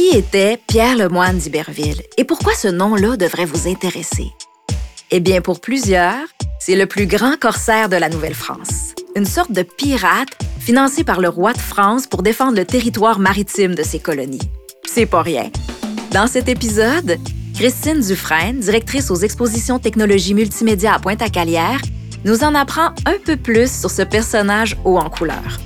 Qui était Pierre Lemoine d'Iberville et pourquoi ce nom-là devrait vous intéresser? Eh bien, pour plusieurs, c'est le plus grand corsaire de la Nouvelle-France. Une sorte de pirate financé par le roi de France pour défendre le territoire maritime de ses colonies. C'est pas rien. Dans cet épisode, Christine Dufresne, directrice aux expositions technologie multimédia à Pointe-à-Calière, nous en apprend un peu plus sur ce personnage haut en couleur.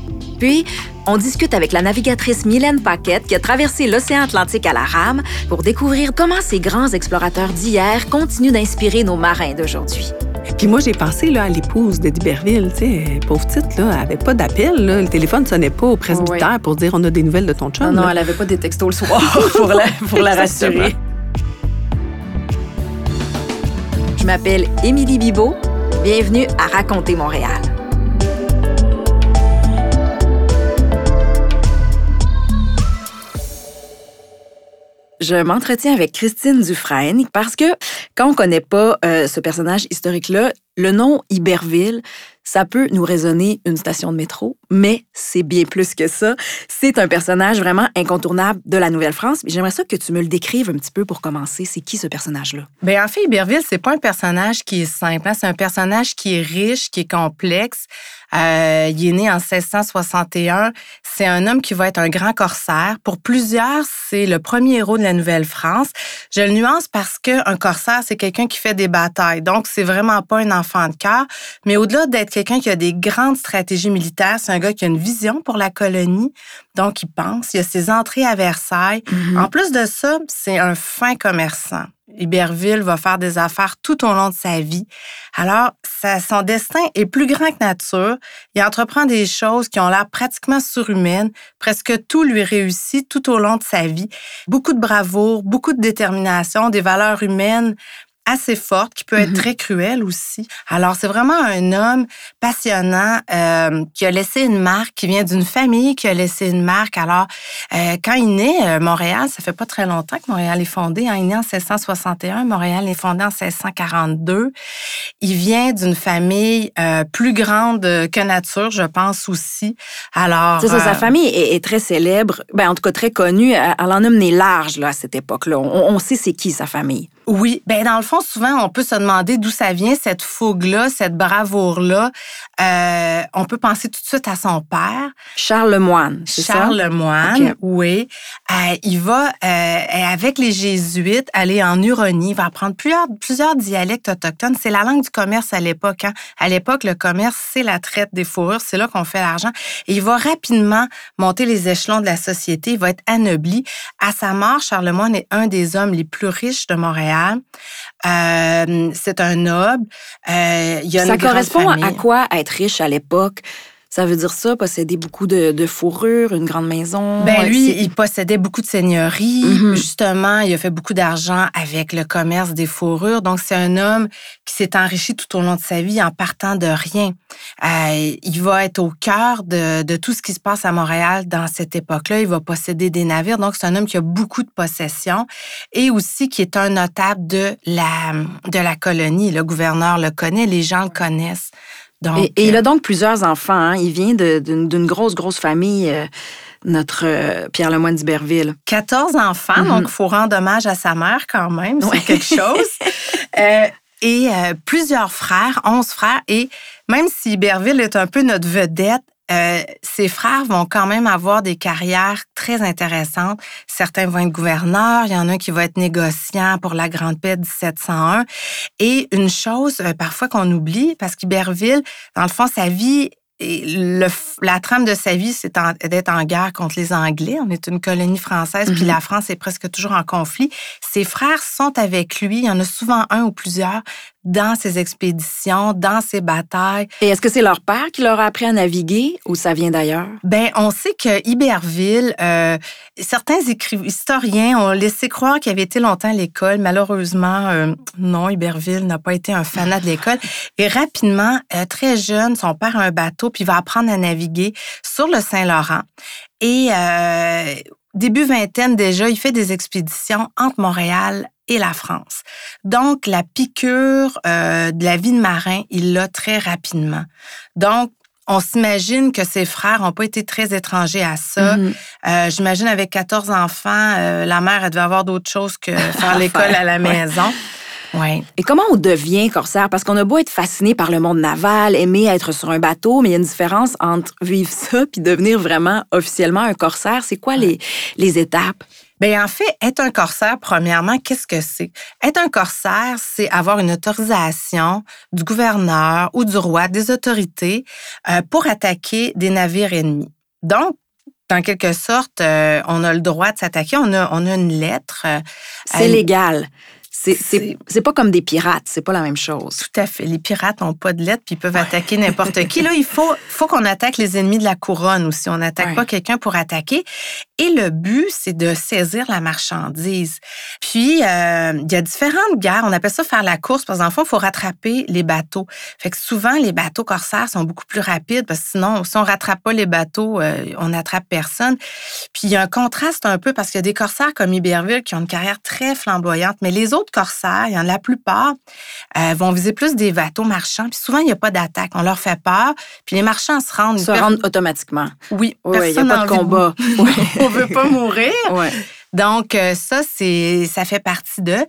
Puis, on discute avec la navigatrice Mylène Paquette qui a traversé l'océan Atlantique à la rame pour découvrir comment ces grands explorateurs d'hier continuent d'inspirer nos marins d'aujourd'hui. Puis moi, j'ai pensé là, à l'épouse de D'Iberville. Tu sais, pauvre petite, là, elle avait pas d'appel. Le téléphone sonnait pas au presbytère pour dire on a des nouvelles de ton chum. Non, non, elle avait pas des textos le soir pour la, pour la rassurer. Je m'appelle Émilie Bibot. Bienvenue à Raconter Montréal. Je m'entretiens avec Christine Dufresne parce que quand on connaît pas euh, ce personnage historique-là, le nom Iberville, ça peut nous résonner une station de métro, mais c'est bien plus que ça. C'est un personnage vraiment incontournable de la Nouvelle-France. J'aimerais ça que tu me le décrives un petit peu pour commencer. C'est qui ce personnage-là? Bien, en fait, Iberville, c'est pas un personnage qui est simple. Hein. C'est un personnage qui est riche, qui est complexe. Euh, il est né en 1661. C'est un homme qui va être un grand corsaire. Pour plusieurs, c'est le premier héros de la Nouvelle-France. Je le nuance parce qu'un corsaire, c'est quelqu'un qui fait des batailles. Donc, c'est vraiment pas un enfant de cœur. Mais au-delà d'être quelqu'un qui a des grandes stratégies militaires, c'est un gars qui a une vision pour la colonie. Donc, il pense. Il a ses entrées à Versailles. Mm-hmm. En plus de ça, c'est un fin commerçant. Iberville va faire des affaires tout au long de sa vie. Alors, son destin est plus grand que nature. Il entreprend des choses qui ont l'air pratiquement surhumaines. Presque tout lui réussit tout au long de sa vie. Beaucoup de bravoure, beaucoup de détermination, des valeurs humaines assez forte, qui peut être mm-hmm. très cruelle aussi. Alors, c'est vraiment un homme passionnant euh, qui a laissé une marque, qui vient d'une famille qui a laissé une marque. Alors, euh, quand il naît, euh, Montréal, ça fait pas très longtemps que Montréal est fondé. Hein. Il né en 1661, Montréal est fondé en 1642. Il vient d'une famille euh, plus grande que nature, je pense aussi. Alors, ça, sa famille est, très célèbre, ben, en tout cas très connue. Elle en a mené large là, à cette époque-là. On, on sait c'est qui sa famille. Oui, ben dans le fond, souvent, on peut se demander d'où ça vient, cette fougue-là, cette bravoure-là. Euh, on peut penser tout de suite à son père. Charles Lemoine, c'est ça? Charles Lemoine, oui. Euh, il va, euh, avec les Jésuites, aller en Huronie. Il va apprendre plusieurs, plusieurs dialectes autochtones. C'est la langue du commerce à l'époque. Hein. À l'époque, le commerce, c'est la traite des fourrures. C'est là qu'on fait l'argent. Et il va rapidement monter les échelons de la société. Il va être anobli. À sa mort, Charles Lemoine est un des hommes les plus riches de Montréal. Euh, c'est un noble. Euh, il y a ça correspond à quoi? Être riche à l'époque? Ça veut dire ça, posséder beaucoup de, de fourrures, une grande maison. Ben lui, il possédait beaucoup de seigneuries. Mm-hmm. Justement, il a fait beaucoup d'argent avec le commerce des fourrures. Donc, c'est un homme qui s'est enrichi tout au long de sa vie en partant de rien. Euh, il va être au cœur de, de, tout ce qui se passe à Montréal dans cette époque-là. Il va posséder des navires. Donc, c'est un homme qui a beaucoup de possessions et aussi qui est un notable de la, de la colonie. Le gouverneur le connaît, les gens le connaissent et, il a donc plusieurs enfants. Hein. Il vient d'une grosse, grosse famille. Euh, notre euh, Pierre Lemoine d'Iberville. 14 enfants, mhm. donc il faut rendre hommage à sa mère quand même, c'est quelque chose. Euh, et plusieurs frères, 11 frères. Et même si Iberville est un peu notre vedette, euh, ses frères vont quand même avoir des carrières très intéressantes. Certains vont être gouverneurs, il y en a un qui va être négociant pour la Grande Paix 1701. Et une chose euh, parfois qu'on oublie, parce qu'Iberville, dans le fond, sa vie le, la trame de sa vie, c'est d'être en guerre contre les Anglais. On est une colonie française, puis mm-hmm. la France est presque toujours en conflit. Ses frères sont avec lui. Il y en a souvent un ou plusieurs dans ses expéditions, dans ses batailles. Et est-ce que c'est leur père qui leur a appris à naviguer ou ça vient d'ailleurs? Ben, on sait que Iberville, euh, certains historiens ont laissé croire qu'il avait été longtemps à l'école. Malheureusement, euh, non, Iberville n'a pas été un fanat de l'école. Et rapidement, euh, très jeune, son père a un bateau, puis il va apprendre à naviguer sur le Saint-Laurent. Et début vingtaine déjà, il fait des expéditions entre Montréal et la France. Donc, la piqûre euh, de la vie de marin, il l'a très rapidement. Donc, on s'imagine que ses frères n'ont pas été très étrangers à ça. Mhm. Euh, J'imagine avec 14 enfants, euh, la mère, elle devait avoir d'autres choses que faire l'école à la maison. Ouais. Et comment on devient corsaire? Parce qu'on a beau être fasciné par le monde naval, aimer être sur un bateau, mais il y a une différence entre vivre ça puis devenir vraiment officiellement un corsaire. C'est quoi les, les étapes? Bien, en fait, être un corsaire, premièrement, qu'est-ce que c'est? Être un corsaire, c'est avoir une autorisation du gouverneur ou du roi, des autorités, euh, pour attaquer des navires ennemis. Donc, en quelque sorte, euh, on a le droit de s'attaquer. On a, on a une lettre. euh, C'est légal. C'est- pas comme des pirates, c'est pas la même chose. Tout à fait. Les pirates n'ont pas de lettre puis ils peuvent attaquer n'importe qui. Là, il faut, faut qu'on attaque les ennemis de la couronne aussi. On n'attaque Ouais. pas quelqu'un pour attaquer. Et le but, c'est de saisir la marchandise. Puis, euh, il y a différentes guerres. On appelle ça faire la course parce qu'en fond, il faut rattraper les bateaux. Fait que souvent, les bateaux corsaires sont beaucoup plus rapides parce que sinon, si on rattrape pas les bateaux, euh, on n'attrape personne. Puis, il y a un contraste un peu parce qu'il y a des corsaires comme Iberville qui ont une carrière très flamboyante, mais les autres corsaires, il y en a la plupart, euh, vont viser plus des bateaux marchands. Puis souvent, il n'y a pas d'attaque. On leur fait peur. Puis les marchands se rendent. Se rendre automatiquement. Oui, Oui, il n'y a pas de combat. on veut pas mourir. Donc, euh, ça, c'est, ça fait partie d'eux.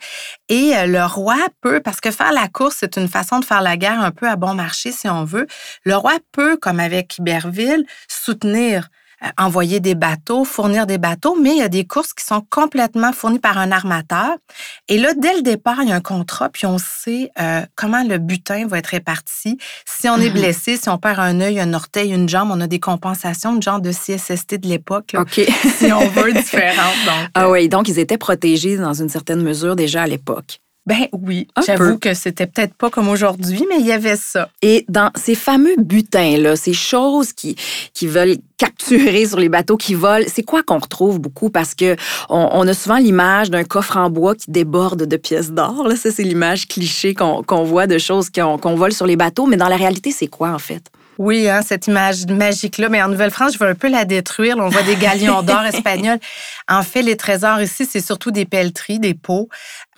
Et euh, le roi peut, parce que faire la course, c'est une façon de faire la guerre un peu à bon marché, si on veut. Le roi peut, comme avec Iberville, soutenir, envoyer des bateaux, fournir des bateaux, mais il y a des courses qui sont complètement fournies par un armateur. Et là, dès le départ, il y a un contrat, puis on sait euh, comment le butin va être réparti. Si on est Mhm. blessé, si on perd un œil, un orteil, une jambe, on a des compensations, une genre de CSST de l'époque, là, OK. si on veut, différentes. Donc, ah oui, donc ils étaient protégés dans une certaine mesure déjà à l'époque. Ben oui, j'avoue que c'était peut-être pas comme aujourd'hui, mais il y avait ça. Et dans ces fameux butins-là, ces choses qui, qui veulent capturer sur les bateaux qui volent, c'est quoi qu'on retrouve beaucoup? Parce que on, on a souvent l'image d'un coffre en bois qui déborde de pièces d'or. là. Ça, c'est l'image cliché qu'on voit de choses qu'on qu'on vole sur les bateaux. Mais dans la réalité, c'est quoi, en fait? Oui, hein, cette image magique-là. Mais en Nouvelle-France, je veux un peu la détruire. Là, on voit des galions d'or espagnols. En fait, les trésors ici, c'est surtout des pelleteries, des pots.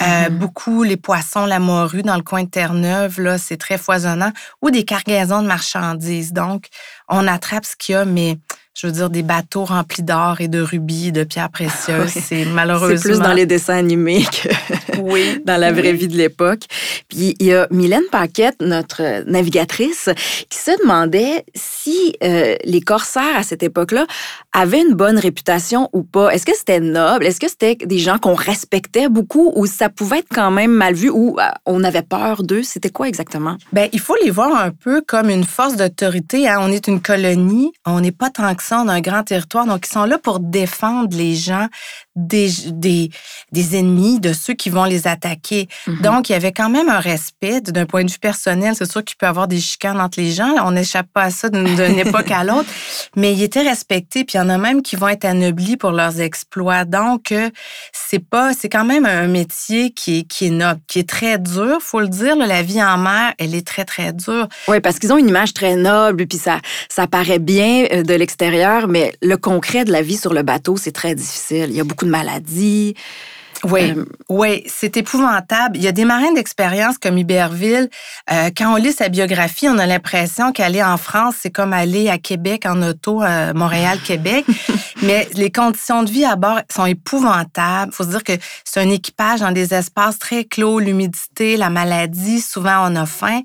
Euh, Mhm. Beaucoup les poissons, la morue dans le coin de Terre-Neuve, là, c'est très foisonnant. Ou des cargaisons de marchandises. Donc, on attrape ce qu'il y a, mais je veux dire, des bateaux remplis d'or et de rubis, de pierres précieuses. Oui. C'est malheureusement... C'est plus dans les dessins animés que Oui. dans la vraie Oui. vie de l'époque. Puis il y a Mylène Paquette, notre navigatrice, qui se demandait si euh, les corsaires à cette époque-là avaient une bonne réputation ou pas. Est-ce que c'était noble? Est-ce que c'était des gens qu'on respectait beaucoup ou ça pouvait être quand même mal vu ou euh, on avait peur d'eux? C'était quoi exactement? Ben, il faut les voir un peu comme une force d'autorité. hein. On est une colonie, on n'est pas tant que a un grand territoire. Donc, ils sont là pour défendre les gens des, des, des ennemis, de ceux qui vont les attaquer. Mhm. Donc, il y avait quand même un respect d'un point de vue personnel. C'est sûr qu'il peut y avoir des chicanes entre les gens. On n'échappe pas à ça d'une époque à l'autre. Mais ils étaient respectés. Puis, il y en a même qui vont être anoblis pour leurs exploits. Donc, euh, c'est pas, c'est quand même un métier qui est, qui est noble, qui est très dur. Faut le dire, là, la vie en mer, elle est très, très dure. Oui, parce qu'ils ont une image très noble, puis ça, ça paraît bien euh, de l'extérieur, mais le concret de la vie sur le bateau, c'est très difficile. Il y a beaucoup de maladies. Oui, Euh, oui, c'est épouvantable. Il y a des marins d'expérience comme Iberville. euh, quand on lit sa biographie, on a l'impression qu'aller en France, c'est comme aller à Québec en auto, euh, Montréal-Québec. Mais les conditions de vie à bord sont épouvantables. faut se dire que c'est un équipage dans des espaces très clos, l'humidité, la maladie, souvent on a faim.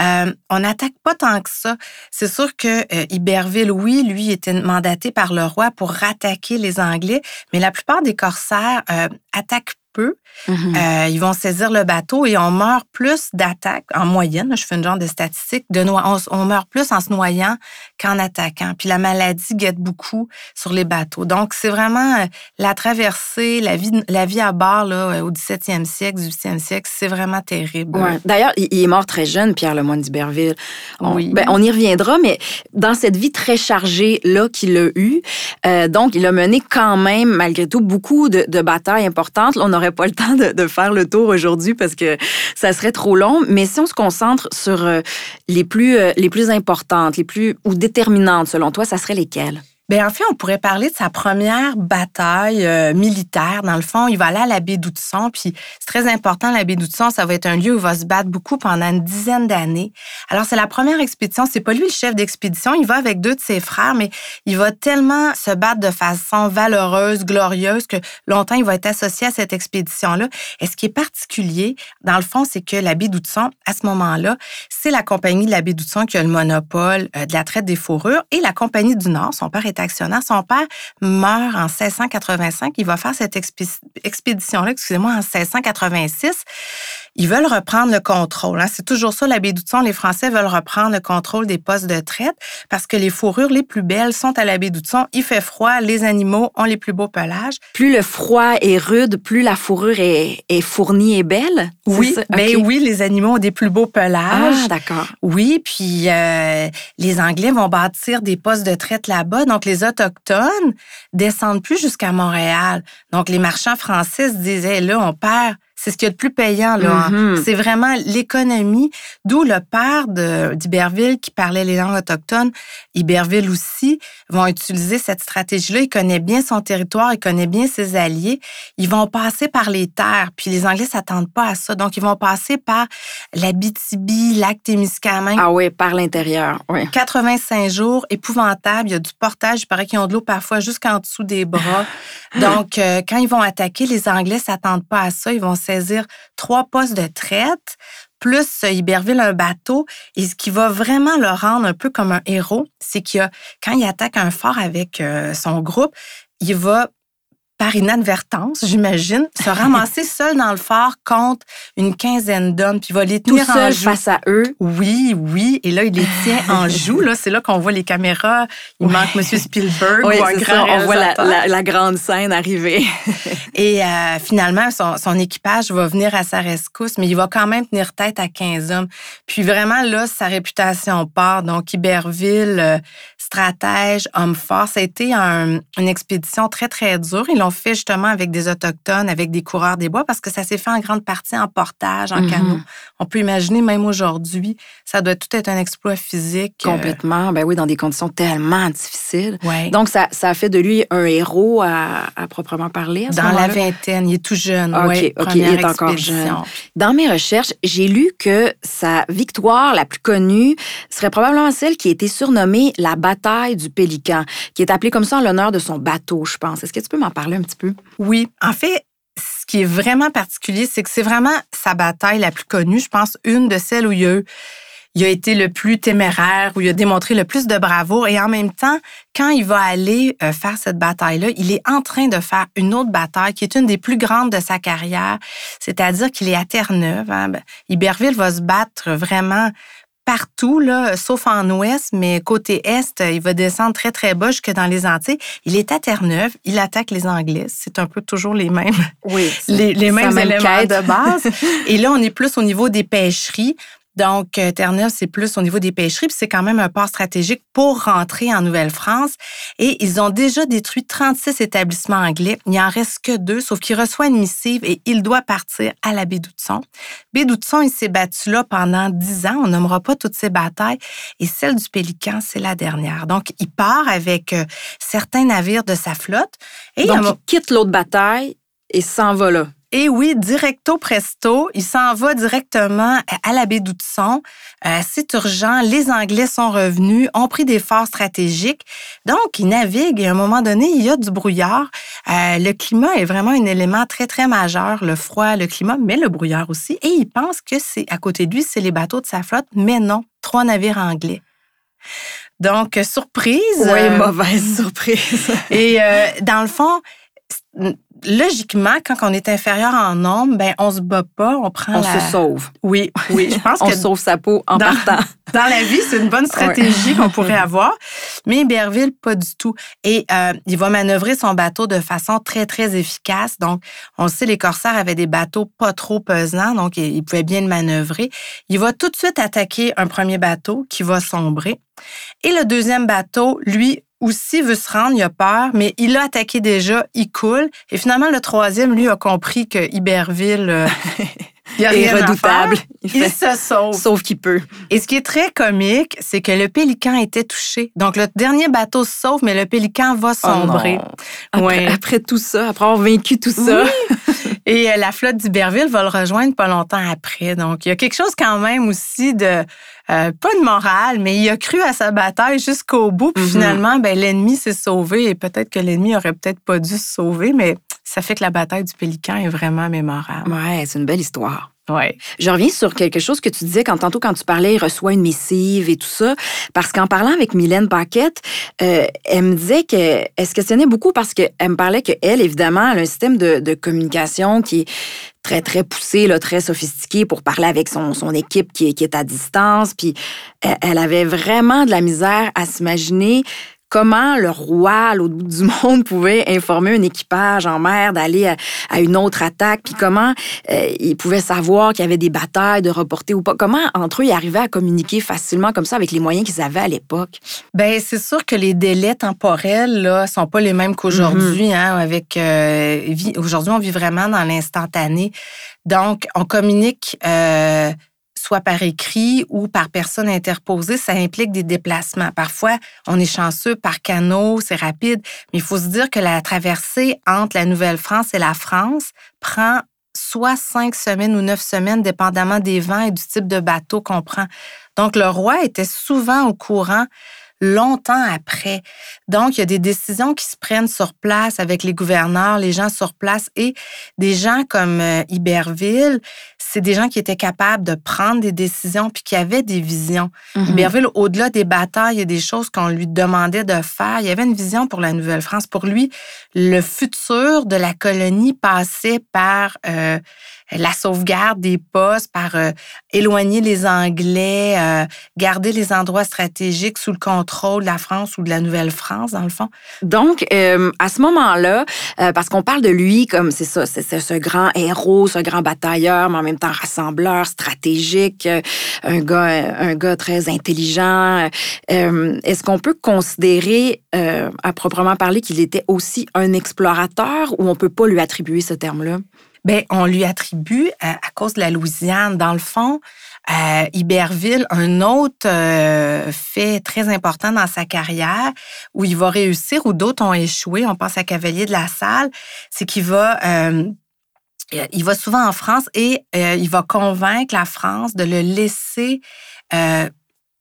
Euh, on n'attaque pas tant que ça. C'est sûr que euh, Iberville, oui, lui était mandaté par le roi pour rattaquer les Anglais, mais la plupart des corsaires euh, attaquent peu. mhm. Euh, ils vont saisir le bateau et on meurt plus d'attaques, en moyenne, je fais une genre de statistique, de on, meurt plus en se noyant qu'en attaquant. Puis la maladie guette beaucoup sur les bateaux. Donc, c'est vraiment euh, la traversée, la vie, la vie à bord là, euh, au 17e siècle, 18e siècle, c'est vraiment terrible. Ouais. D'ailleurs, il est mort très jeune, Pierre Lemoine d'Iberville. On, Oui. ben, on y reviendra, mais dans cette vie très chargée-là qu'il a eue, euh, donc, il a mené quand même, malgré tout, beaucoup de, de batailles importantes. Là, on n'aurait pas le temps de, de faire le tour aujourd'hui parce que ça serait trop long. Mais si on se concentre sur euh, les, plus, euh, les plus importantes, les plus ou déterminantes, selon toi, ça serait lesquelles? Bien, en fait, on pourrait parler de sa première bataille euh, militaire. Dans le fond, il va aller à la baie puis c'est très important, la baie ça va être un lieu où il va se battre beaucoup pendant une dizaine d'années. Alors, c'est la première expédition. C'est pas lui le chef d'expédition. Il va avec deux de ses frères, mais il va tellement se battre de façon valeureuse, glorieuse, que longtemps, il va être associé à cette expédition-là. Et ce qui est particulier, dans le fond, c'est que la baie à ce moment-là, c'est la compagnie de la baie qui a le monopole euh, de la traite des fourrures et la compagnie du Nord, son père est actionnaire. Son père meurt en 1685. Il va faire cette expédition-là, excusez-moi, en 1686 ils veulent reprendre le contrôle. Hein. C'est toujours ça, la baie d'Outson. Les Français veulent reprendre le contrôle des postes de traite parce que les fourrures les plus belles sont à la baie d'Outson. Il fait froid, les animaux ont les plus beaux pelages. Plus le froid est rude, plus la fourrure est, fournie et belle? Oui, mais oui, les animaux ont des plus beaux pelages. Ah, d'accord. Oui, puis euh, les Anglais vont bâtir des postes de traite là-bas. Donc, les Autochtones descendent plus jusqu'à Montréal. Donc, les marchands français se disaient, là, on perd c'est ce qui est le plus payant. là. Mm-hmm. C'est vraiment l'économie, d'où le père d'Iberville qui parlait les langues autochtones, Iberville aussi, vont utiliser cette stratégie-là. Il connaît bien son territoire, il connaît bien ses alliés. Ils vont passer par les terres, puis les Anglais s'attendent pas à ça. Donc, ils vont passer par la BTB, lac Témiscamingue. Ah oui, par l'intérieur, oui. 85 jours, épouvantable. Il y a du portage. Il paraît qu'ils ont de l'eau parfois jusqu'en dessous des bras. Donc, euh, quand ils vont attaquer, les Anglais s'attendent pas à ça. Ils vont trois postes de traite, plus Iberville un bateau. Et ce qui va vraiment le rendre un peu comme un héros, c'est qu'il quand il attaque un fort avec euh, son groupe, il va par inadvertance, j'imagine, se ramasser seul dans le phare contre une quinzaine d'hommes, puis va les tenir Tout seul face à eux. Oui, oui. Et là, il les tient en joue. Là, c'est là qu'on voit les caméras. Il manque M. Spielberg oui, ou un grand On voit la, grande scène arriver. Et euh, finalement, son, équipage va venir à sa rescousse, mais il va quand même tenir tête à 15 hommes. Puis vraiment, là, sa réputation part. Donc, Iberville, euh, stratège, homme fort, ça a été une expédition très, très dure. Ils l'ont fait justement avec des Autochtones, avec des coureurs des bois, parce que ça s'est fait en grande partie en portage, en mhm. canot. On peut imaginer, même aujourd'hui, ça doit tout être un exploit physique. Euh, Complètement. Ben oui, dans des conditions tellement difficiles. Ouais. Donc, ça, ça a fait de lui un héros à, proprement parler. dans la vingtaine, il est tout jeune. OK, OK, il est encore jeune. Dans mes recherches, j'ai lu que sa victoire la plus connue serait probablement celle qui a été surnommée la bataille du Pélican, qui est appelée comme ça en l'honneur de son bateau, je pense. Est-ce que tu peux m'en parler un Oui. En fait, ce qui est vraiment particulier, c'est que c'est vraiment sa bataille la plus connue. Je pense une de celles où il a, il a été le plus téméraire, où il a démontré le plus de bravoure. Et en même temps, quand il va aller euh, faire cette bataille-là, il est en train de faire une autre bataille qui est une des plus grandes de sa carrière. C'est-à-dire qu'il est à Terre-Neuve. Hein. Ben, Iberville va se battre vraiment partout, là, sauf en ouest, mais côté est, il va descendre très, très bas jusque dans les Antilles. Il est à Terre-Neuve, il attaque les Anglais. C'est un peu toujours les mêmes, oui, les, les mêmes éléments de base. Et là, on est plus au niveau des pêcheries. Donc, euh, Terre-Neuve, c'est plus au niveau des pêcheries, puis c'est quand même un port stratégique pour rentrer en Nouvelle-France. Et ils ont déjà détruit 36 établissements anglais. Il n'y en reste que deux, sauf qu'il reçoit une missive et il doit partir à la baie d'Outson. Baie d'Outson, il s'est battu là pendant dix ans. On nommera pas toutes ces batailles. Et celle du Pélican, c'est la dernière. Donc, il part avec euh, certains navires de sa flotte. Et Donc, il quitte l'autre bataille et s'en va là. Et oui, directo presto, il s'en va directement à la baie d'Outson. Euh, c'est urgent. Les Anglais sont revenus, ont pris des forts stratégiques. Donc, il navigue et à un moment donné, il y a du brouillard. Euh, le climat est vraiment un élément très, très majeur. Le froid, le climat, mais le brouillard aussi. Et il pense que c'est à côté de lui, c'est les bateaux de sa flotte. Mais non, trois navires anglais. Donc, surprise. Oui, euh, mauvaise surprise. et dans le fond, logiquement, quand on est inférieur en nombre, ben on se bat pas, on prend on se sauve. Oui, oui, je pense on sauve sa peau en partant. dans la vie, c'est une bonne stratégie qu'on pourrait avoir, mais Iberville pas du tout. Et euh, il va manœuvrer son bateau de façon très très efficace. Donc, on sait les corsaires avaient des bateaux pas trop pesants, donc il pouvait bien le manœuvrer. Il va tout de suite attaquer un premier bateau qui va sombrer. Et le deuxième bateau, lui, aussi veut se rendre, il a peur, mais il a attaqué déjà, il coule. Et finalement, le troisième, lui, a compris que Iberville euh, Il y a est rien à redoutable. faire. Il se sauve. Sauf qu'il peut. Et ce qui est très comique, c'est que le pélican était touché. Donc, le dernier bateau se sauve, mais le pélican va sombrer. Oh Après, Ouais. après tout ça, après avoir vaincu tout ça. Et euh, la flotte d'Iberville va le rejoindre pas longtemps après. Donc, il y a quelque chose quand même aussi de, euh, pas de morale, mais il a cru à sa bataille jusqu'au bout. Puis Mhm. finalement, ben, l'ennemi s'est sauvé et peut-être que l'ennemi aurait peut-être pas dû se sauver, mais ça fait que la bataille du Pélican est vraiment mémorable. Ouais, c'est une belle histoire. Ouais. Je reviens sur quelque chose que tu disais quand tantôt quand tu parlais, il reçoit une missive et tout ça, parce qu'en parlant avec Mylène Paquette, euh, elle me disait qu'elle se questionnait beaucoup parce qu'elle me parlait qu'elle, évidemment, elle a un système de, de communication qui est très, très poussé, là, très sophistiqué pour parler avec son, son équipe qui est, qui est à distance. Puis elle avait vraiment de la misère à s'imaginer comment le roi à l'autre bout du monde pouvait informer un équipage en mer d'aller à, à une autre attaque, puis comment euh, il pouvait savoir qu'il y avait des batailles de reporter ou pas? Comment entre eux ils arrivaient à communiquer facilement comme ça avec les moyens qu'ils avaient à l'époque? Ben c'est sûr que les délais temporels là sont pas les mêmes qu'aujourd'hui. Mm-hmm. hein, avec euh, aujourd'hui, on vit vraiment dans l'instantané. Donc, on communique euh, soit par écrit ou par personne interposée. Ça implique des déplacements. Parfois, on est chanceux par canot, c'est rapide. Mais il faut se dire que la traversée entre la Nouvelle-France et la France prend soit cinq semaines ou neuf semaines, dépendamment des vents et du type de bateau qu'on prend. Donc, le roi était souvent au courant longtemps après. Donc, il y a des décisions qui se prennent sur place avec les gouverneurs, les gens sur place et des gens comme euh, Iberville, c'est des gens qui étaient capables de prendre des décisions puis qui avaient des visions. Mhm. Iberville, au-delà des batailles et des choses qu'on lui demandait de faire, il y avait une vision pour la Nouvelle-France. Pour lui, le futur de la colonie passait par euh, la sauvegarde des postes, par euh, éloigner les Anglais, euh, garder les endroits stratégiques sous le contrôle de la France ou de la Nouvelle-France, dans le fond. Donc, euh, à ce moment-là, euh, parce qu'on parle de lui comme c'est ça, c'est ce grand héros, ce grand batailleur, mais en même temps rassembleur, stratégique, euh, un gars, un gars très intelligent. Est-ce qu'on peut considérer, à proprement parler, qu'il était aussi un explorateur ou on peut pas lui attribuer ce terme-là? Ben, on lui attribue, à cause de la Louisiane, dans le fond, euh, Iberville, un autre euh, fait très important dans sa carrière où il va réussir, où d'autres ont échoué, on pense à Cavalier de la Salle, c'est qu'il va... euh, il va souvent en France et euh, il va convaincre la France de le laisser euh,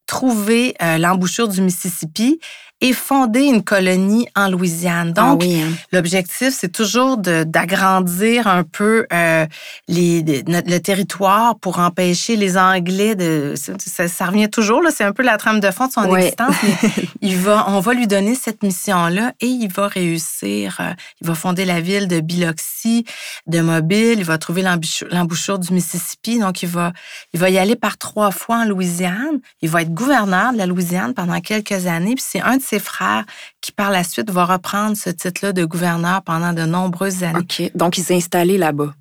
trouver euh, l'embouchure du Mississippi et fonder une colonie en Louisiane. ah Donc, oui, hein. L'objectif, c'est toujours d'agrandir un peu euh, les, le territoire pour empêcher les Anglais de. Ça, ça- revient toujours, c'est un peu la trame de fond de son Ouais. existence, mais il va, on va lui donner cette mission-là et il va réussir. euh, il va fonder la ville de Biloxi, de Mobile, il va trouver l'embouchure l'embouchure du Mississippi. Donc, il va, il va y aller par trois fois en Louisiane. Il va être gouverneur de la Louisiane pendant quelques années. Puis c'est un de ses frères qui, par la suite, va reprendre ce titre-là de gouverneur pendant de nombreuses années. OK. Donc, il s'est installé là-bas.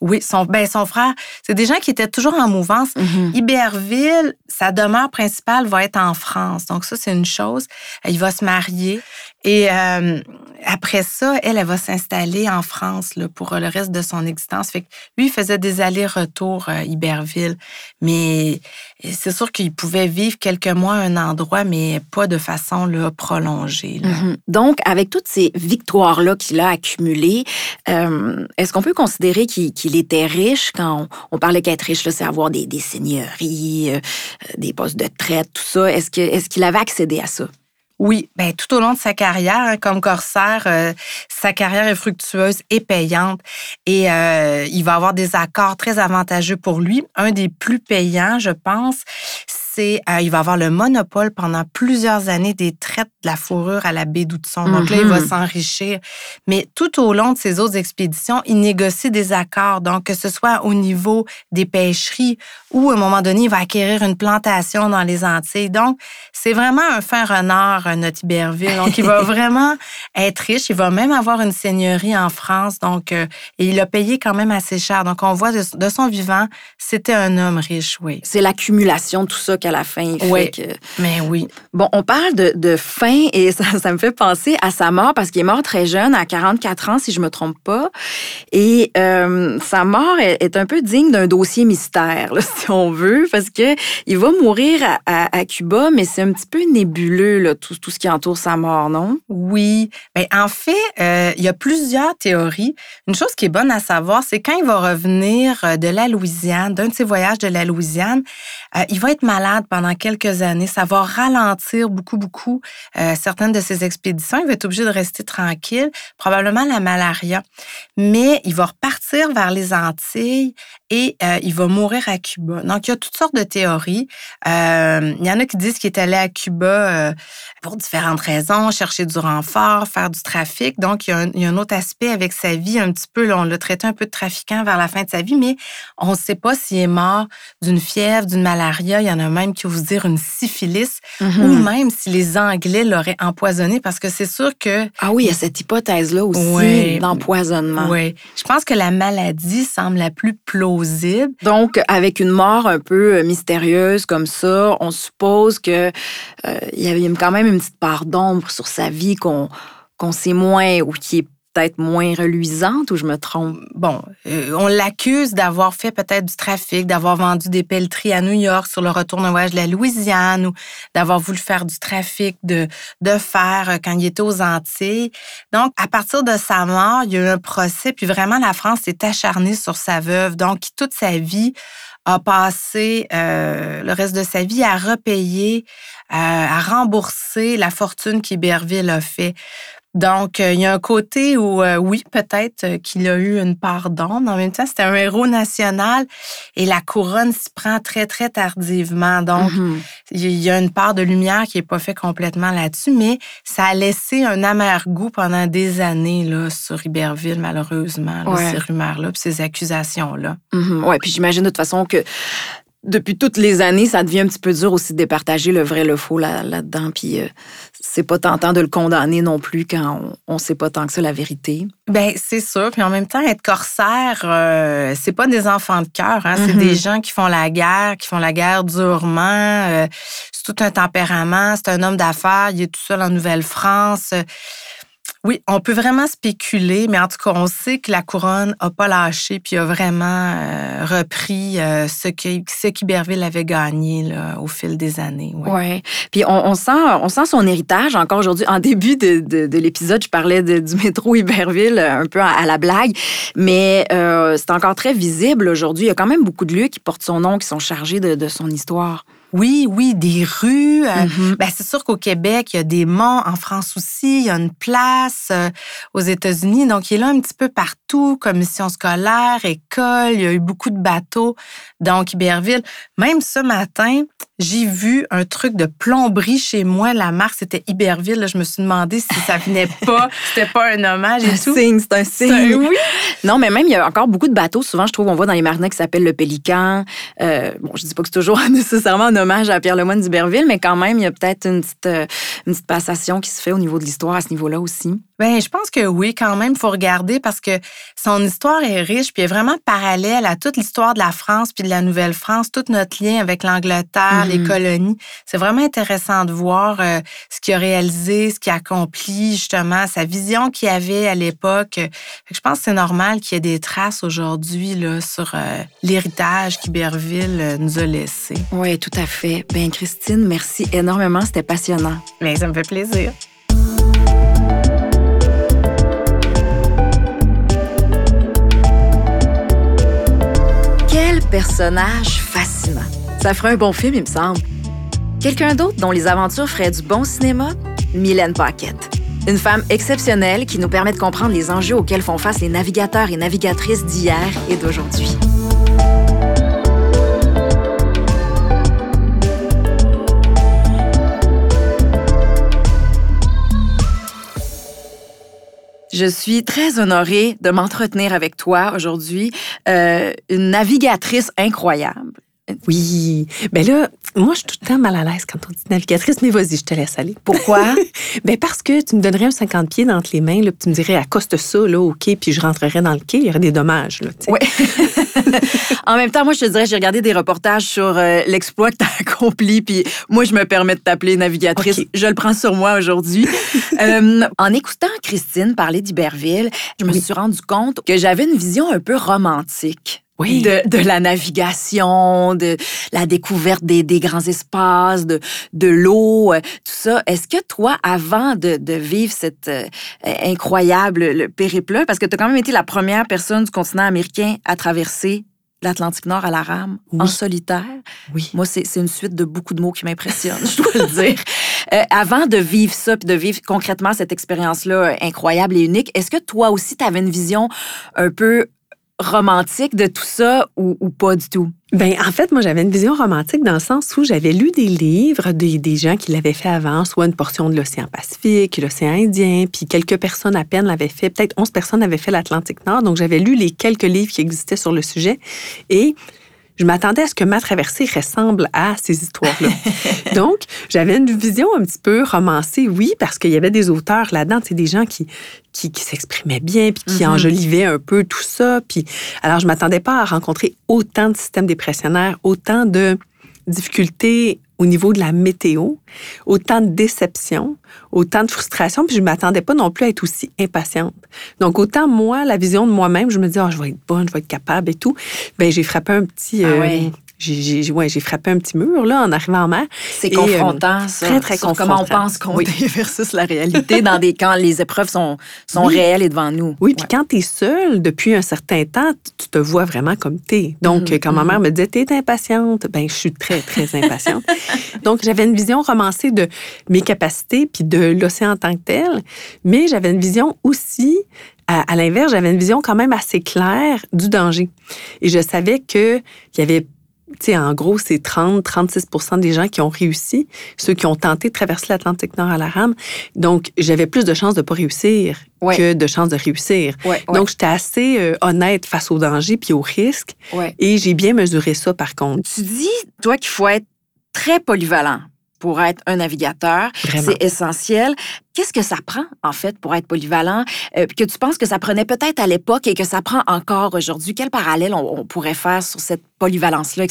Oui, son, ben, son frère, c'est des gens qui étaient toujours en mouvance. Mhm. Iberville, sa demeure principale va être en France. Donc ça, c'est une chose. Il va se marier. Et euh, après ça, elle, elle va s'installer en France pour le reste de son existence. Lui, il faisait des allers-retours à Iberville. Mais c'est sûr qu'il pouvait vivre quelques mois à un endroit, mais pas de façon prolongée. Mhm. Donc, avec toutes ces victoires-là qu'il a accumulées, euh, est-ce qu'on peut considérer qu'il était riche? Quand on, on parlait qu'être riche, c'est avoir des, seigneuries, euh, des postes de traite, tout ça? Est-ce qu'il avait accédé à ça? Oui, ben tout au long de sa carrière hein, comme corsaire, euh, sa carrière est fructueuse et payante et euh, il va avoir des accords très avantageux pour lui. Un des plus payants, je pense, c'est euh, il va avoir le monopole pendant plusieurs années des traites de la fourrure à la baie d'Outson. Donc là, il va Mhm. s'enrichir. Mais tout au long de ses autres expéditions, il négocie des accords. Donc que ce soit au niveau des pêcheries ou à un moment donné, il va acquérir une plantation dans les Antilles. Donc, c'est vraiment un fin renard, euh, notre Iberville. Donc, il va vraiment être riche. Il va même avoir une seigneurie en France. Donc, euh, et il a payé quand même assez cher. Donc, on voit de, son vivant, c'était un homme riche, oui. C'est l'accumulation de tout ça qu'à la fin, il oui, fait que... Mais oui. Bon, on parle de, de fin et ça, ça, me fait penser à sa mort parce qu'il est mort très jeune, à 44 ans, si je me trompe pas. Et euh, sa mort est, est, un peu digne d'un dossier mystère, là, on veut, parce que il va mourir à, Cuba, mais c'est un petit peu nébuleux, tout, ce qui entoure sa mort, non? Oui. Mais en fait, euh, il y a plusieurs théories. Une chose qui est bonne à savoir, c'est quand il va revenir euh, de la Louisiane, d'un de ses voyages de la Louisiane, euh, il va être malade pendant quelques années. Ça va ralentir beaucoup, beaucoup certaines de ses expéditions. Il va être obligé de rester tranquille, probablement la malaria. Mais il va repartir vers les Antilles et euh, il va mourir à Cuba. Donc, il y a toutes sortes de théories. Euh, il y en a qui disent qu'il est allé à Cuba euh, pour différentes raisons, chercher du renfort, faire du trafic. Donc, il y, a un, il y, a un, autre aspect avec sa vie, un petit peu, là, on l'a traité un peu de trafiquant vers la fin de sa vie, mais on ne sait pas s'il est mort d'une fièvre, d'une malaria. Il y en a même qui vous dire une syphilis, mm -hmm. ou même si les Anglais l'auraient empoisonné, parce que c'est sûr que... Ah oui, il y a cette hypothèse-là aussi oui, d'empoisonnement. Oui. Je pense que la maladie semble la plus plausible donc, avec une mort un peu euh, mystérieuse comme ça, on suppose que euh, il y avait quand même une petite part d'ombre sur sa vie qu'on qu'on sait moins ou qui est peut-être moins reluisante ou je me trompe? Bon, euh, on l'accuse d'avoir fait peut-être du trafic, d'avoir vendu des pelleteries à New York sur le retour d'un voyage de la Louisiane ou d'avoir voulu faire du trafic de, de fer euh, quand il était aux Antilles. Donc, à partir de sa mort, il y a eu un procès, puis vraiment la France s'est acharnée sur sa veuve. Donc, toute sa vie a passé euh, le reste de sa vie à repayer, à rembourser la fortune qu'Iberville a fait. Donc, euh, il y a un côté où, euh, oui, peut-être euh, qu'il a eu une part d'ombre. En même temps, c'était un héros national et la couronne s'y prend très, très tardivement. Donc, mm -hmm. il y a une part de lumière qui n'est pas fait complètement là-dessus, mais ça a laissé un amer goût pendant des années là, sur Iberville, malheureusement, là, ouais. ces rumeurs-là, ces accusations-là. Mm -hmm. Oui, puis j'imagine de toute façon que depuis toutes les années, ça devient un petit peu dur aussi de départager le vrai, le faux là-dedans. Là puis euh, c'est pas tentant de le condamner non plus quand on, on sait pas tant que ça la vérité. Ben c'est sûr. Puis en même temps, être corsaire, euh, c'est pas des enfants de cœur. Hein? C'est mm -hmm. des gens qui font la guerre, qui font la guerre durement. Euh, c'est tout un tempérament. C'est un homme d'affaires. Il est tout seul en Nouvelle-France. Oui, on peut vraiment spéculer, mais en tout cas, on sait que la couronne n'a pas lâché puis a vraiment euh, repris euh, ce que ce qu'Iberville avait gagné au fil des années. Oui, ouais. puis on, sent, on sent son héritage encore aujourd'hui. En début de, de, de l'épisode, je parlais de, du métro Iberville un peu à, la blague, mais euh, c'est encore très visible aujourd'hui. Il y a quand même beaucoup de lieux qui portent son nom, qui sont chargés de son histoire. Oui, oui, des rues. Mm -hmm. ben, c'est sûr qu'au Québec, il y a des monts. En France aussi, il y a une place. Euh, aux États-Unis, donc il est là un petit peu partout, commission scolaire, école. Il y a eu beaucoup de bateaux. Donc, Iberville, même ce matin, j'ai vu un truc de plomberie chez moi. La marque, c'était Iberville. Là, je me suis demandé si ça venait pas, c'était pas un hommage et un tout. Signe, c'est un signe. Oui. Non, mais même, il y a encore beaucoup de bateaux. Souvent, je trouve, on voit dans les marinats qui s'appellent le Pélican. Euh, bon, je dis pas que c'est toujours nécessairement un hommage à Pierre Lemoine d'Iberville, mais quand même, il y a peut-être une petite, une petite passation qui se fait au niveau de l'histoire à ce niveau-là aussi. Bien, je pense que oui, quand même, il faut regarder parce que son histoire est riche, puis est vraiment parallèle à toute l'histoire de la France puis de la Nouvelle-France, tout notre lien avec l'Angleterre, mm -hmm. les colonies. C'est vraiment intéressant de voir euh, ce qu'il a réalisé, ce qu'il a accompli, justement, sa vision qu'il avait à l'époque. Je pense que c'est normal qu'il y ait des traces aujourd'hui sur euh, l'héritage qu'Iberville euh, nous a laissé. Oui, tout à fait. Bien, Christine, merci énormément. C'était passionnant. Bien, ça me fait plaisir. Personnage fascinant. Ça ferait un bon film, il me semble. Quelqu'un d'autre dont les aventures feraient du bon cinéma? Mylène Paquette. Une femme exceptionnelle qui nous permet de comprendre les enjeux auxquels font face les navigateurs et navigatrices d'hier et d'aujourd'hui. Je suis très honorée de m'entretenir avec toi aujourd'hui, euh, une navigatrice incroyable. Oui. Ben là, moi, je suis tout le temps mal à l'aise quand on dit navigatrice, mais vas-y, je te laisse aller. Pourquoi? ben parce que tu me donnerais un 50 pieds entre les mains, là, puis tu me dirais, de ça, là, OK, puis je rentrerais dans le quai, il y aurait des dommages. Là, oui. en même temps, moi, je te dirais, j'ai regardé des reportages sur euh, l'exploit que tu as accompli, puis moi, je me permets de t'appeler navigatrice. Je le prends sur moi aujourd'hui. Euh, en écoutant Christine parler d'Iberville, je me suis rendu compte que j'avais une vision un peu romantique oui. de, la navigation, de la découverte des, grands espaces, de, de l'eau, euh, tout ça. Est-ce que toi, avant de, vivre cette euh, incroyable périple, parce que tu as quand même été la première personne du continent américain à traverser l'Atlantique Nord à la rame, en solitaire? Oui. Moi, c'est une suite de beaucoup de mots qui m'impressionnent, je dois le dire. Euh, avant de vivre ça, puis de vivre concrètement cette expérience-là incroyable et unique, est-ce que toi aussi, tu avais une vision un peu romantique de tout ça ou, pas du tout? Ben, en fait, moi, j'avais une vision romantique dans le sens où j'avais lu des livres des, des gens qui l'avaient fait avant, soit une portion de l'océan Pacifique, l'océan Indien, puis quelques personnes à peine l'avaient fait. Peut-être 11 personnes avaient fait l'Atlantique Nord. Donc, j'avais lu les quelques livres qui existaient sur le sujet. Et je m'attendais à ce que ma traversée ressemble à ces histoires-là. Donc, j'avais une vision un petit peu romancée, oui, parce qu'il y avait des auteurs là-dedans, c'est des gens qui, qui, s'exprimaient bien, puis qui mm-hmm. enjolivaient un peu tout ça. Puis, alors, je m'attendais pas à rencontrer autant de systèmes dépressionnaires, autant de difficultés au niveau de la météo, autant de déception, autant de frustration, puis je ne m'attendais pas non plus à être aussi impatiente. Donc, autant moi, la vision de moi-même, je me dis, oh, je vais être bonne, je vais être capable et tout, ben j'ai frappé un petit, ah euh, j'ai ouais, frappé un petit mur là, en arrivant en mer. C'est confrontant, euh, ça. Très, très confrontant. Comment on pense qu'on est versus la réalité dans des quand les épreuves sont, sont réelles et devant nous. Oui, puis quand tu es seule depuis un certain temps, tu te vois vraiment comme tu es. Donc, mm-hmm, quand ma mère mm-hmm. me disait, tu es impatiente, ben je suis très, très impatiente. Donc, j'avais une vision romancée de mes capacités puis de l'océan en tant que tel, mais j'avais une vision aussi à, à l'inverse, j'avais une vision quand même assez claire du danger. Et je savais qu'il y avait sais, en gros, c'est 30-36 des gens qui ont réussi, ceux qui ont tenté de traverser l'Atlantique Nord à la rame. Donc, j'avais plus de chances de pas réussir que de chances de réussir. Donc, j'étais assez euh, honnête face au danger puis au risque. Et j'ai bien mesuré ça, par contre. Tu dis, toi, qu'il faut être très polyvalent pour être un navigateur. C'est essentiel. Qu'est-ce que ça prend, en fait, pour être polyvalent, euh, que tu penses que ça prenait peut-être à l'époque et que ça prend encore aujourd'hui? Quel parallèle on pourrait faire sur cette polyvalence-là?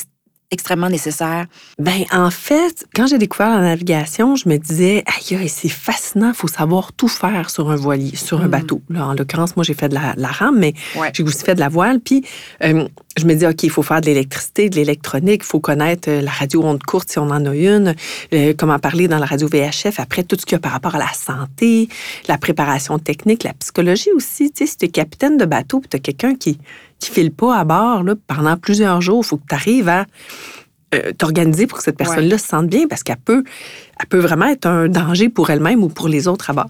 Extrêmement nécessaire? Ben en fait, quand j'ai découvert la navigation, je me disais, aïe, c'est fascinant, il faut savoir tout faire sur un voilier, sur un hmm. bateau. Là, en l'occurrence, moi, j'ai fait de la, rame, mais j'ai aussi fait de la voile. Puis euh, je me dis, OK, il faut faire de l'électricité, de l'électronique, il faut connaître euh, la radio onde courte si on en a une, euh, comment parler dans la radio VHF, après tout ce qu'il y a par rapport à la santé, la préparation technique, la psychologie aussi. Tu sais, si tu es capitaine de bateau, puis tu as quelqu'un qui qui file pas à bord là, pendant plusieurs jours. Il faut que tu arrives à euh, t'organiser pour que cette personne-là se sente bien parce qu'elle peut, elle peut vraiment être un danger pour elle-même ou pour les autres à bord.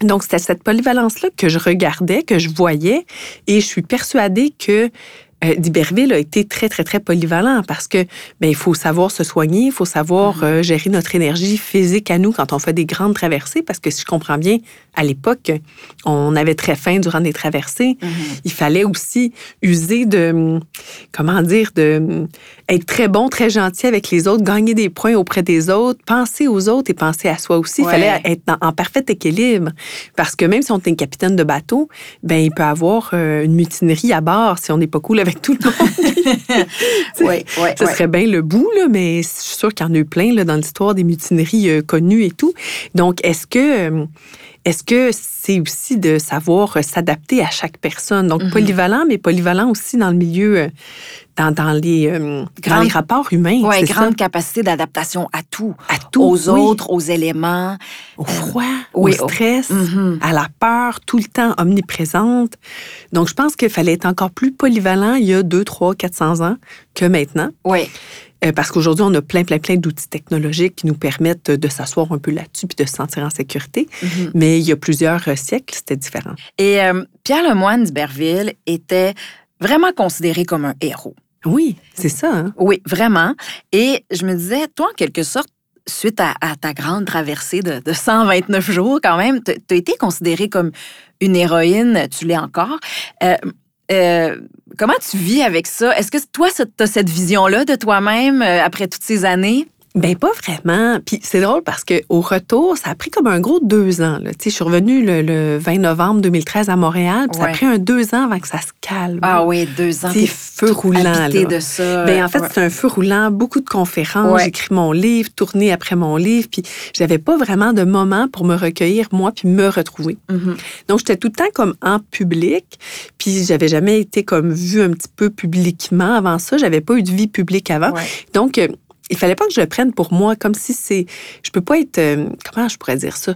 Donc, c'était cette polyvalence-là que je regardais, que je voyais, et je suis persuadée que euh, d'Iberville a été très, très, très polyvalent parce que ben, il faut savoir se soigner, il faut savoir mm-hmm. euh, gérer notre énergie physique à nous quand on fait des grandes traversées parce que si je comprends bien, à l'époque, on avait très faim durant des traversées. Mm-hmm. Il fallait aussi user de, comment dire, de être très bon, très gentil avec les autres, gagner des points auprès des autres, penser aux autres et penser à soi aussi. Il fallait être en, parfait équilibre parce que même si on est un capitaine de bateau, ben il peut avoir euh, une mutinerie à bord si on n'est pas cool avec avec tout le monde. oui, oui, Ce serait bien le bout, là, mais je suis sûre qu'il y en a eu plein là, dans l'histoire des mutineries euh, connues et tout. Donc, est-ce que euh, est-ce que c'est aussi de savoir s'adapter à chaque personne? Donc, mm-hmm. polyvalent, mais polyvalent aussi dans le milieu, euh, dans, les, dans les rapports humains. Oui, grande capacité d'adaptation à tout. À tout. Aux autres, aux éléments. Au froid, au stress, mm-hmm. à la peur, tout le temps omniprésente. Donc, je pense qu'il fallait être encore plus polyvalent il y a 2, 3, 400 ans que maintenant. Oui. Euh, parce qu'aujourd'hui, on a plein, plein, plein d'outils technologiques qui nous permettent de s'asseoir un peu là-dessus puis de se sentir en sécurité. Mm-hmm. Mais il y a plusieurs euh, siècles, c'était différent. Et euh, Pierre Lemoine d'Iberville était vraiment considéré comme un héros. Oui, c'est ça. Hein? Oui, vraiment. Et je me disais, toi, en quelque sorte, suite à, ta grande traversée de, 129 jours, quand même, tu as été considérée comme une héroïne, tu l'es encore. Euh, comment tu vis avec ça? Est-ce que toi, tu as cette vision-là de toi-même euh, après toutes ces années? Ben pas vraiment. Puis c'est drôle parce que au retour, ça a pris comme un gros deux ans. Là. Je suis revenue le, 20 novembre 2013 à Montréal. Puis ça a pris un deux ans avant que ça se calme. Ah oui, deux ans. C'est feu roulant. Là. de ça. Ben, en fait, c'est un feu roulant. Beaucoup de conférences. J'écris mon livre, tourné après mon livre. Puis j'avais pas vraiment de moment pour me recueillir, moi, puis me retrouver. Mm-hmm. Donc j'étais tout le temps comme en public. Puis j'avais jamais été comme vue un petit peu publiquement avant ça. J'avais pas eu de vie publique avant. Donc, euh, il fallait pas que je le prenne pour moi, comme si c'est. Je peux pas être. Euh, comment je pourrais dire ça?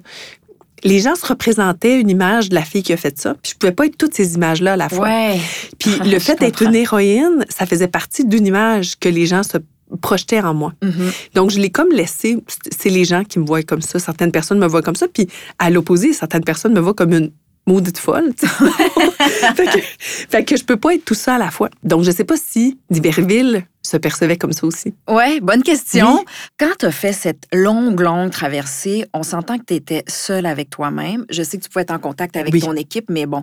Les gens se représentaient une image de la fille qui a fait ça, puis je pouvais pas être toutes ces images-là à la fois. Ouais. Puis le fait d'être une héroïne, ça faisait partie d'une image que les gens se projetaient en moi. Mm-hmm. Donc, je l'ai comme laissé. C'est les gens qui me voient comme ça. Certaines personnes me voient comme ça. Puis, à l'opposé, certaines personnes me voient comme une maudite folle. fait, que, fait que je peux pas être tout ça à la fois. Donc, je sais pas si d'Iberville se percevait comme ça aussi? Oui, bonne question. Quand tu as fait cette longue, longue traversée, on s'entend que tu étais seule avec toi-même. Je sais que tu pouvais être en contact avec ton équipe, mais bon,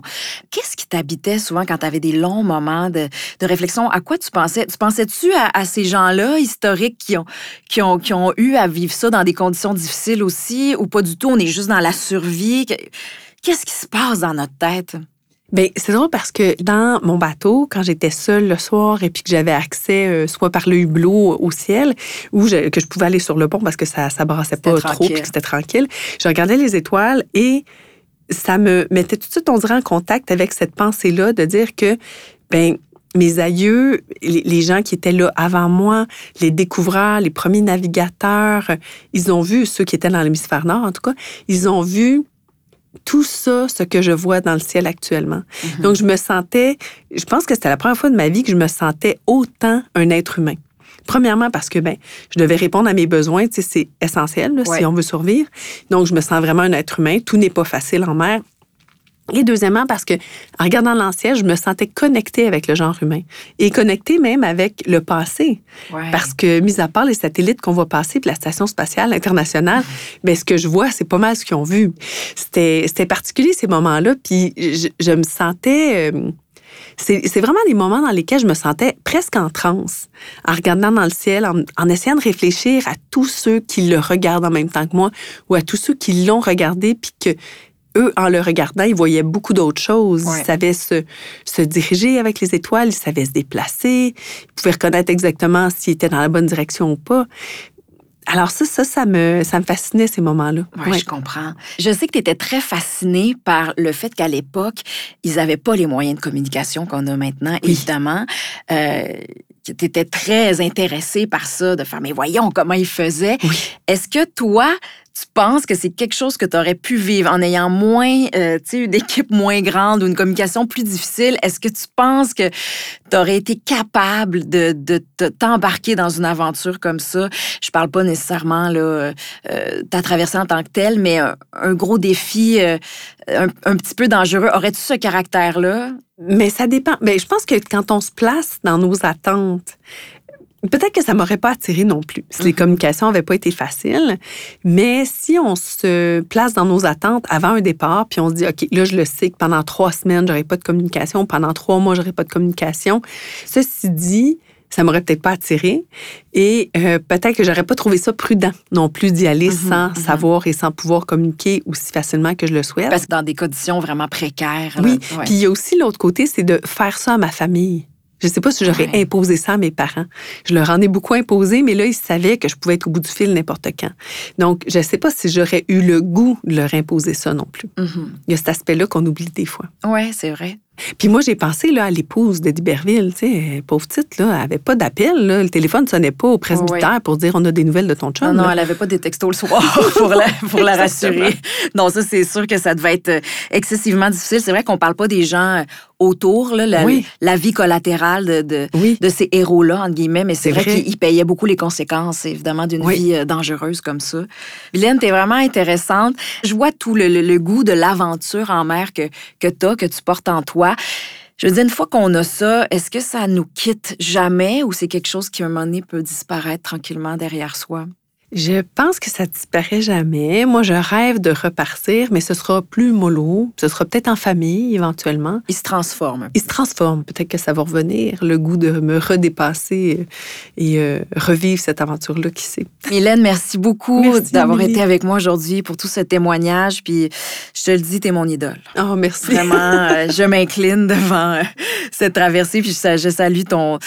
qu'est-ce qui t'habitait souvent quand tu avais des longs moments de, réflexion? À quoi tu pensais? Tu pensais-tu à, ces gens-là historiques qui ont, qui, ont, qui ont eu à vivre ça dans des conditions difficiles aussi ou pas du tout? On est juste dans la survie. Qu'est-ce qui se passe dans notre tête? Bien, c'est drôle parce que dans mon bateau, quand j'étais seule le soir et puis que j'avais accès euh, soit par le hublot au ciel ou que je pouvais aller sur le pont parce que ça ça brassait pas trop puis que c'était tranquille, je regardais les étoiles et ça me mettait tout de suite on dirait en contact avec cette pensée là de dire que ben mes aïeux, les, gens qui étaient là avant moi, les découvreurs, les premiers navigateurs, ils ont vu, ceux qui étaient dans l'hémisphère nord en tout cas, ils ont vu tout ça, ce que je vois dans le ciel actuellement. Mhm. Donc, je me sentais, je pense que c'était la première fois de ma vie que je me sentais autant un être humain. Premièrement, parce que ben, je devais répondre à mes besoins, c'est essentiel si on veut survivre. Donc, je me sens vraiment un être humain. Tout n'est pas facile en mer. Et deuxièmement, parce que en regardant l'ancien, je me sentais connectée avec le genre humain et connectée même avec le passé. Parce que, mis à part les satellites qu'on voit passer, puis la station spatiale internationale, mais ben, ce que je vois, c'est pas mal ce qu'ils ont vu. C'était particulier ces moments-là, puis je, me sentais. Euh, c'est vraiment des moments dans lesquels je me sentais presque en transe, en regardant dans le ciel, en, en, essayant de réfléchir à tous ceux qui le regardent en même temps que moi, ou à tous ceux qui l'ont regardé, puis que eux, en le regardant, ils voyaient beaucoup d'autres choses. Ils savaient se, se, diriger avec les étoiles, ils savaient se déplacer, ils pouvaient reconnaître exactement s'ils étaient dans la bonne direction ou pas. Alors ça, ça, ça me, ça me fascinait ces moments-là. Oui, je comprends. Je sais que tu étais très fascinée par le fait qu'à l'époque, ils n'avaient pas les moyens de communication qu'on a maintenant, évidemment. Euh, tu étais très intéressée par ça, de faire, mais voyons comment ils faisaient. Est-ce que toi, tu penses que c'est quelque chose que tu aurais pu vivre en ayant moins, euh, tu sais, une équipe moins grande ou une communication plus difficile? Est-ce que tu penses que tu aurais été capable de, t'embarquer dans une aventure comme ça? Je parle pas nécessairement, là, euh, ta traversée en tant que telle, mais un, gros défi euh, un, un, petit peu dangereux. Aurais-tu ce caractère-là? Mais ça dépend. Mais je pense que quand on se place dans nos attentes, Peut-être que ça m'aurait pas attiré non plus si les mhm. communications n'avaient pas été faciles. Mais si on se place dans nos attentes avant un départ, puis on se dit, OK, là, je le sais que pendant trois semaines, j'aurai pas de communication, pendant trois mois, j'aurai pas de communication. Ceci dit, ça m'aurait peut-être pas attiré. Et euh, peut-être que j'aurais pas trouvé ça prudent non plus d'y aller mhm, sans mhm. savoir et sans pouvoir communiquer aussi facilement que je le souhaite. Parce que dans des conditions vraiment précaires. Oui. Puis il y a aussi l'autre côté, c'est de faire ça à ma famille. Je ne sais pas si j'aurais imposé ça à mes parents. Je leur en ai beaucoup imposé, mais là, ils savaient que je pouvais être au bout du fil n'importe quand. Donc, je ne sais pas si j'aurais eu le goût de leur imposer ça non plus. Mm-hmm. Il y a cet aspect-là qu'on oublie des fois. Oui, c'est vrai. Puis moi, j'ai pensé là, à l'épouse de Diberville. Tu sais, pauvre petite, là, elle n'avait pas d'appel. Le téléphone ne sonnait pas au presbytère pour dire on a des nouvelles de ton chum. Non, non, elle n'avait pas des textos le soir pour la, pour la rassurer. Non, ça, c'est sûr que ça devait être euh, excessivement difficile. C'est vrai qu'on ne parle pas des gens euh, autour, là, la, la, vie collatérale de, de, de ces héros-là, entre guillemets, mais c'est vrai, qu'ils payaient beaucoup les conséquences, évidemment, d'une vie euh, dangereuse comme ça. Vilaine, t'es vraiment intéressante. Je vois tout le, le, le goût de l'aventure en mer que, que tu as, que tu portes en toi. Je veux dire, une fois qu'on a ça, est-ce que ça nous quitte jamais ou c'est quelque chose qui, à un moment donné, peut disparaître tranquillement derrière soi? Je pense que ça disparaît jamais. Moi, je rêve de repartir, mais ce sera plus mollo. Ce sera peut-être en famille, éventuellement. Il se transforme. Il se transforme. Peut-être que ça va revenir, le goût de me redépasser et euh, revivre cette aventure-là, qui sait. Mylène, merci beaucoup d'avoir été avec moi aujourd'hui pour tout ce témoignage. Puis, je te le dis, t'es mon idole. Oh, merci. Vraiment, euh, je m'incline devant euh, cette traversée. Puis, je, je salue ton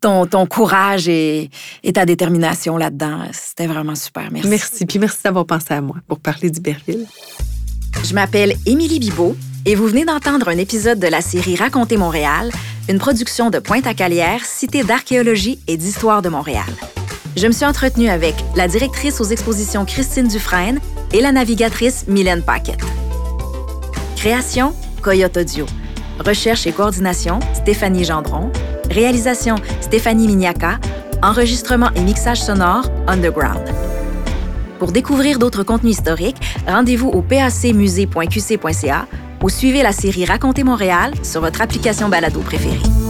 ton, ton courage et, et, ta détermination là-dedans. C'était vraiment super. Merci. Merci. Puis merci d'avoir pensé à moi pour parler d'Iberville. Je m'appelle Émilie Bibot et vous venez d'entendre un épisode de la série Raconter Montréal, une production de Pointe-à-Calière, Cité d'archéologie et d'histoire de Montréal. Je me suis entretenue avec la directrice aux expositions Christine Dufresne et la navigatrice Mylène Paquette. Création, Coyote Audio. Recherche et coordination, Stéphanie Gendron. Réalisation Stéphanie Miniaca. Enregistrement et mixage sonore Underground. Pour découvrir d'autres contenus historiques, rendez-vous au pacmusée.qc.ca ou suivez la série Raconter Montréal sur votre application balado préférée.